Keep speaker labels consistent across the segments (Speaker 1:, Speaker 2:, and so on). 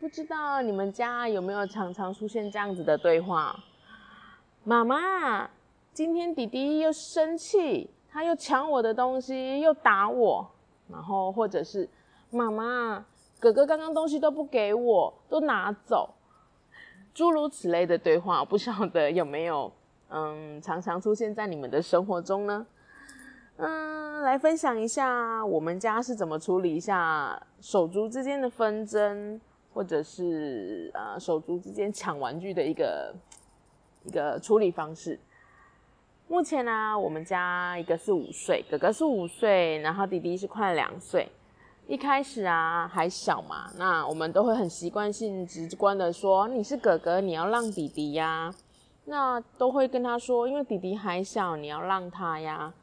Speaker 1: 不知道你们家有没有常常出现这样子的对话？妈妈，今天弟弟又生气，他又抢我的东西，又打我。然后或者是妈妈，哥哥刚刚东西都不给我，都拿走。诸如此类的对话，不晓得有没有嗯常常出现在你们的生活中呢？嗯，来分享一下我们家是怎么处理一下手足之间的纷争。或者是呃手足之间抢玩具的一个一个处理方式。目前呢，我们家一个是五岁，哥哥是五岁，然后弟弟是快两岁。一开始啊还小嘛，那我们都会很习惯性直观的说：“你是哥哥，你要让弟弟呀。”那都会跟他说：“因为弟弟还小，你要让他呀。”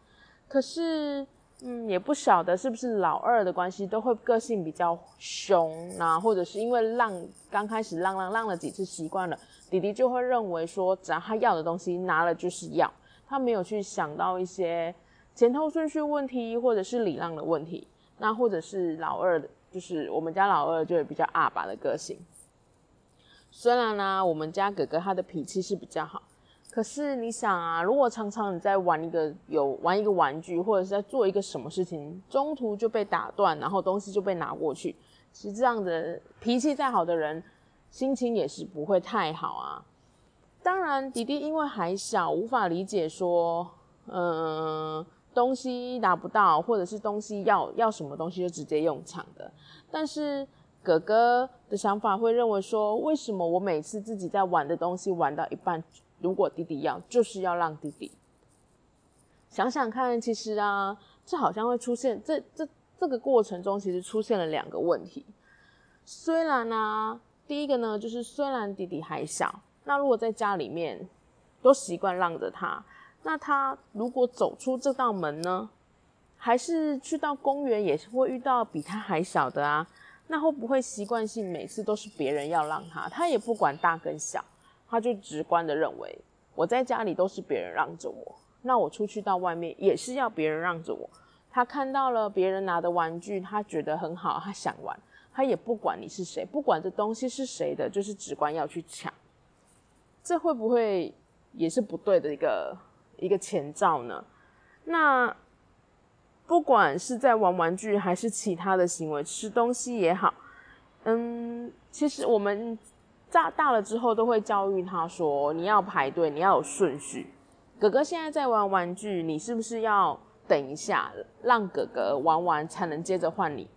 Speaker 1: 可是。嗯，也不晓得是不是老二的关系，都会个性比较凶，那或者是因为浪刚开始浪浪浪了几次习惯了，弟弟就会认为说，只要他要的东西拿了就是要，他没有去想到一些前后顺序问题，或者是礼让的问题，那或者是老二的，就是我们家老二就比较阿爸的个性。虽然呢，我们家哥哥他的脾气是比较好。可是你想啊，如果常常你在玩一个有玩一个玩具，或者是在做一个什么事情，中途就被打断，然后东西就被拿过去，其实这样的脾气再好的人，心情也是不会太好啊。当然，弟弟因为还小，无法理解说，嗯，东西拿不到，或者是东西要要什么东西就直接用抢的。但是哥哥的想法会认为说，为什么我每次自己在玩的东西玩到一半？如果弟弟要，就是要让弟弟想想看。其实啊，这好像会出现，这这这个过程中，其实出现了两个问题。虽然呢，第一个呢，就是虽然弟弟还小，那如果在家里面都习惯让着他，那他如果走出这道门呢，还是去到公园，也是会遇到比他还小的啊。那会不会习惯性每次都是别人要让他，他也不管大跟小？他就直观的认为，我在家里都是别人让着我，那我出去到外面也是要别人让着我。他看到了别人拿的玩具，他觉得很好，他想玩，他也不管你是谁，不管这东西是谁的，就是直观要去抢。这会不会也是不对的一个一个前兆呢？那不管是在玩玩具还是其他的行为，吃东西也好，嗯，其实我们。大大了之后，都会教育他说：“你要排队，你要有顺序。哥哥现在在玩玩具，你是不是要等一下，让哥哥玩完才能接着换你？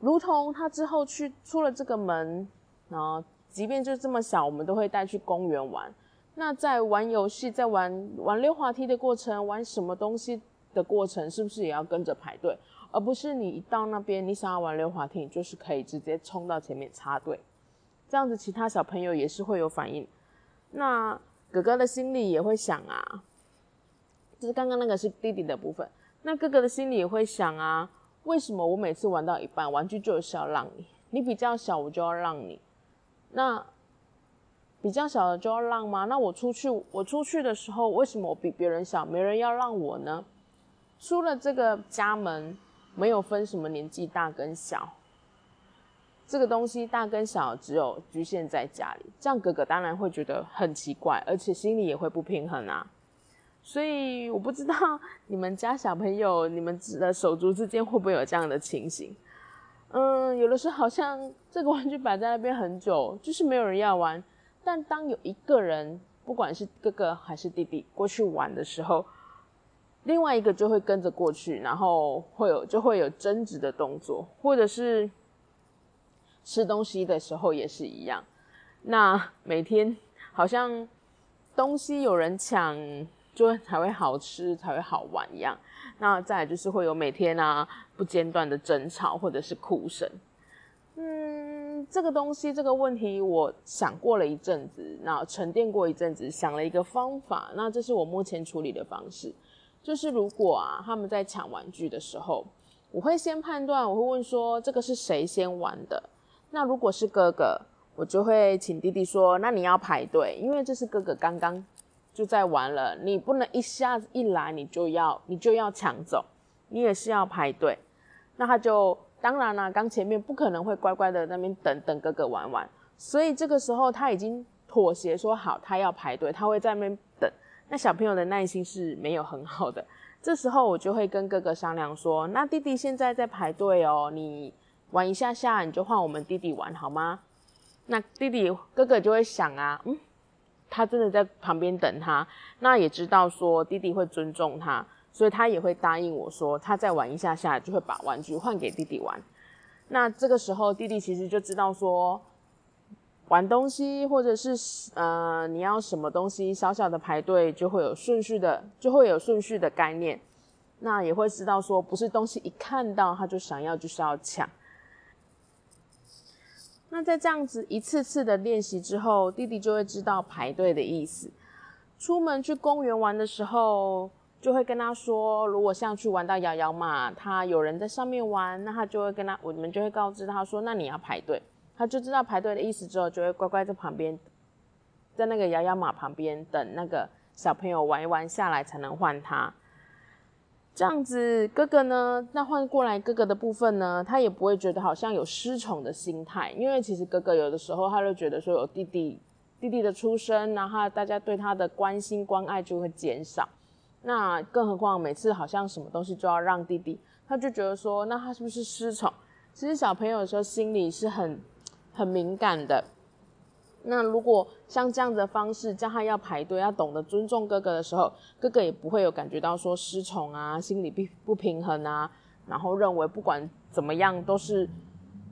Speaker 1: 如同他之后去出了这个门，然后即便就这么小，我们都会带去公园玩。那在玩游戏，在玩玩溜滑梯的过程，玩什么东西的过程，是不是也要跟着排队？而不是你一到那边，你想要玩溜滑梯，你就是可以直接冲到前面插队。”这样子，其他小朋友也是会有反应。那哥哥的心里也会想啊，就是刚刚那个是弟弟的部分。那哥哥的心里也会想啊，为什么我每次玩到一半，玩具就是要让你？你比较小，我就要让你。那比较小的就要让吗？那我出去，我出去的时候，为什么我比别人小，没人要让我呢？出了这个家门，没有分什么年纪大跟小。这个东西大跟小只有局限在家里，这样哥哥当然会觉得很奇怪，而且心里也会不平衡啊。所以我不知道 你们家小朋友、你们的手足之间会不会有这样的情形？嗯，有的时候好像 这个玩具摆在那边很久，就是没有人要玩。但当有一个人，不管是哥哥还是弟弟过去玩的时候，另外一个就会跟着过去，然后会有就会有争执的动作，或者是。吃东西的时候也是一样，那每天好像东西有人抢，就才会好吃，才会好玩一样。那再就是会有每天啊不间断的争吵或者是哭声。嗯，这个东西这个问题，我想过了一阵子，那沉淀过一阵子，想了一个方法。那这是我目前处理的方式，就是如果啊他们在抢玩具的时候，我会先判断，我会问说这个是谁先玩的。那如果是哥哥，我就会请弟弟说，那你要排队，因为这是哥哥刚刚就在玩了，你不能一下子一来你就要你就要抢走，你也是要排队。那他就。当然啦，刚前面不可能会乖乖的那边等等哥哥玩完，所以这个时候他已经妥协说好，他要排队，他会在那边等。那小朋友的耐心是没有很好的，这时候我就会跟哥哥商量说，那弟弟现在在排队哦，你玩一下下，你就换我们弟弟玩好吗？那弟弟哥哥就会想啊，嗯，他真的在旁边等他，那也知道说弟弟会尊重他。所以他也会答应我说，他再玩一下下就会把玩具换给弟弟玩。那这个时候弟弟其实就知道说，玩东西或者是呃你要什么东西，小小的排队就会有顺序的，就会有顺序的概念。那也会知道说，不是东西一看到他就想要就是要抢。那在这样子一次次的练习之后，弟弟就会知道排队的意思。出门去公园玩的时候。就会跟他说，如果像去玩到摇摇马，他有人在上面玩，那他就会跟他，我们就会告知他说，那你要排队，他就知道排队的意思之后，就会乖乖在旁边，在那个摇摇马旁边等那个小朋友玩一玩下来才能换他。这样子，哥哥呢，那换过来哥哥的部分呢，他也不会觉得好像有失宠的心态，因为其实哥哥有的时候他就觉得说有弟弟，弟弟的出生，然后大家对他的关心关爱就会减少。那更何况每次好像什么东西就要让弟弟，他就觉得说，那他是不是失宠？其实小朋友的时候心里是很很敏感的。那如果像这样子的方式，叫他要排队，要懂得尊重哥哥的时候，哥哥也不会有感觉到说失宠啊，心里不不平衡啊，然后认为不管怎么样都是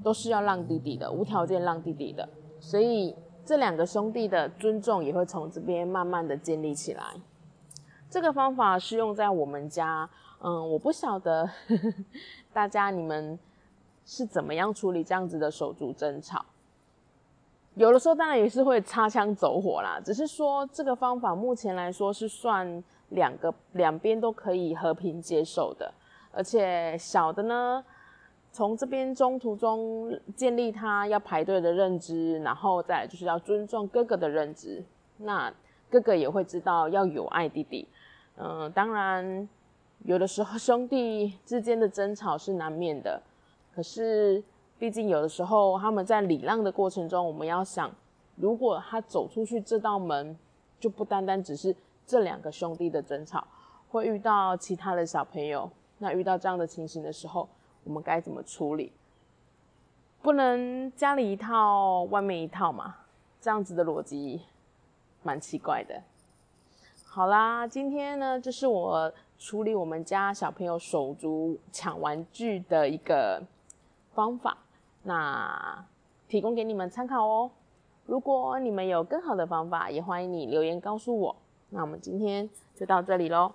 Speaker 1: 都是要让弟弟的，无条件让弟弟的。所以这两个兄弟的尊重也会从这边慢慢的建立起来。这个方法是用在我们家，嗯，我不晓得 大家你们是怎么样处理这样子的手足争吵。有的时候当然也是会擦枪走火啦，只是说这个方法目前来说是算两个两边都可以和平接受的，而且小的呢，从这边中途中建立他要排队的认知，然后再就是要尊重哥哥的认知，那哥哥也会知道要有爱弟弟。嗯，当然，有的时候兄弟之间的争吵是难免的。可是，毕竟有的时候他们在礼让的过程中，我们要想，如果他走出去这道门，就不单单只是这两个兄弟的争吵，会遇到其他的小朋友。那遇到这样的情形的时候，我们该怎么处理？不能家里一套，外面一套嘛？这样子的逻辑蛮奇怪的。好啦，今天呢，这是我处理我们家小朋友手足抢玩具的一个方法，那提供给你们参考哦。如果你们有更好的方法，也欢迎你留言告诉我。那我们今天就到这里喽。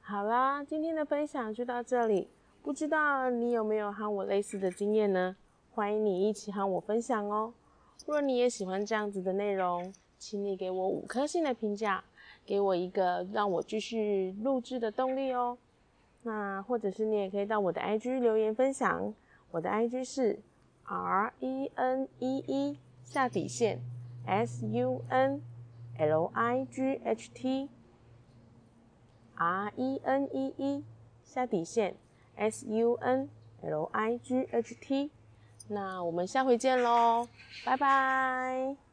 Speaker 1: 好啦，今天的分享就到这里。不知道你有没有和我类似的经验呢？欢迎你一起和我分享哦。若你也喜欢这样子的内容，请你给我五颗星的评价，给我一个让我继续录制的动力哦。那或者是你也可以到我的 IG 留言分享，我的 IG 是 R E N E E 下底线 S U N L I G H T R E N E E 下底线 S U N L I G H T。那我们下回见喽，拜拜。